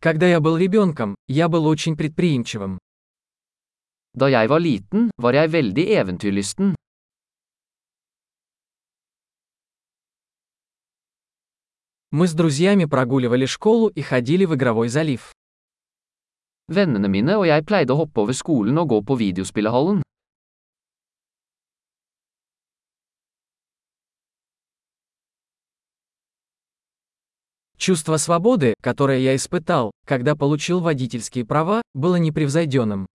Когда я был ребенком, я был очень предприимчивым. Da jeg var liten, var jeg veldig eventyrlysten. Мы с друзьями прогуливали школу и ходили в игровой залив. Vennene mine og jeg pleide å hoppe over skolen og gå på videospillehallen. Чувство свободы, которое я испытал, когда получил водительские права, было непревзойденным.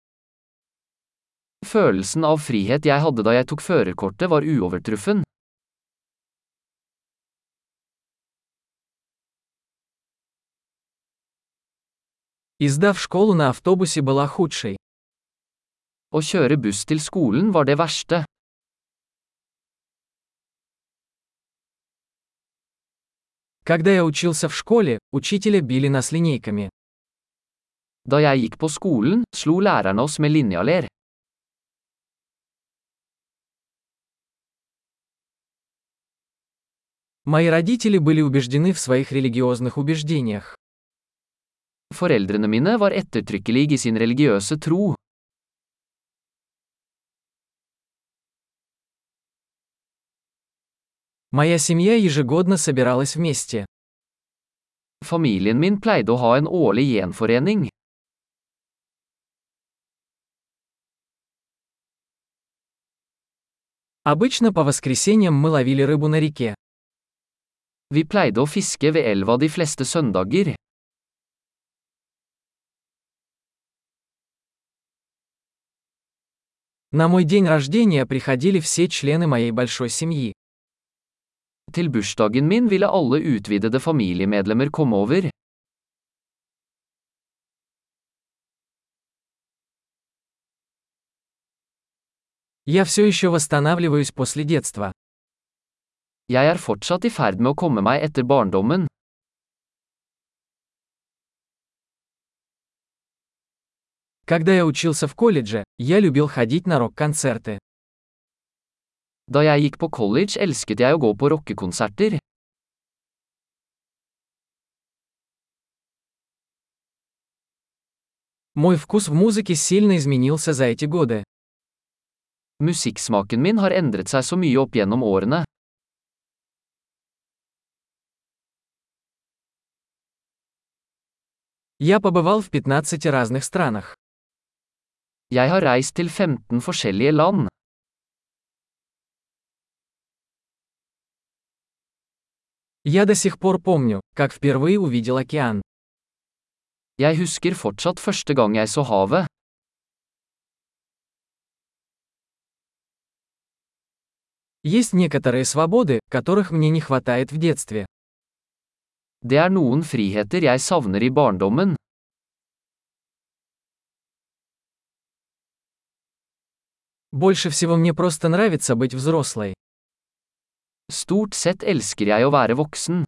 Følelsen av frihet jeg hadde da jeg tok førerkortet var uovertruffen. И сдав школу на автобусе была худшей. Å kjøre buss til skolen var det verste. Когда я учился в школе, учителя били нас линейками. Da jeg gikk på skolen, slo lærerne oss med linjaler. Мои родители были убеждены в своих религиозных убеждениях. Foreldrene mine var ettertrykkelige i sin religiøse tro. Моя семья ежегодно собиралась вместе. Familien min pleide å ha en årlig gjenforening. Обычно по воскресеньям мы ловили рыбу на реке. Vi pleide å fiske ved elva de fleste søndager. На мой день рождения приходили все члены моей большой семьи. Til bursdagen min ville alle utvidede familiemedlemmer komme over. Я все еще восстанавливаюсь после детства. Jeg er fortsatt i ferd med å komme meg etter barndommen. Когда я учился в колледже, я любил ходить на рок-концерты. Da jeg gikk på college elsket jeg å gå på rockekonserter. Мой вкус в музыке сильно изменился за эти годы. Musikksmaken min har endret seg så mye opp gjennom årene. Я побывал в 15 разных странах. Jeg har reist til 15 forskjellige land. Я до сих пор помню, как впервые увидел океан. Jeg husker fortsatt første gang jeg så havet. Есть некоторые свободы, которых мне не хватает в детстве. Det er noen friheter jeg savner i barndommen. Больше всего мне просто нравится быть взрослой. Stort sett elsker jeg å være voksen.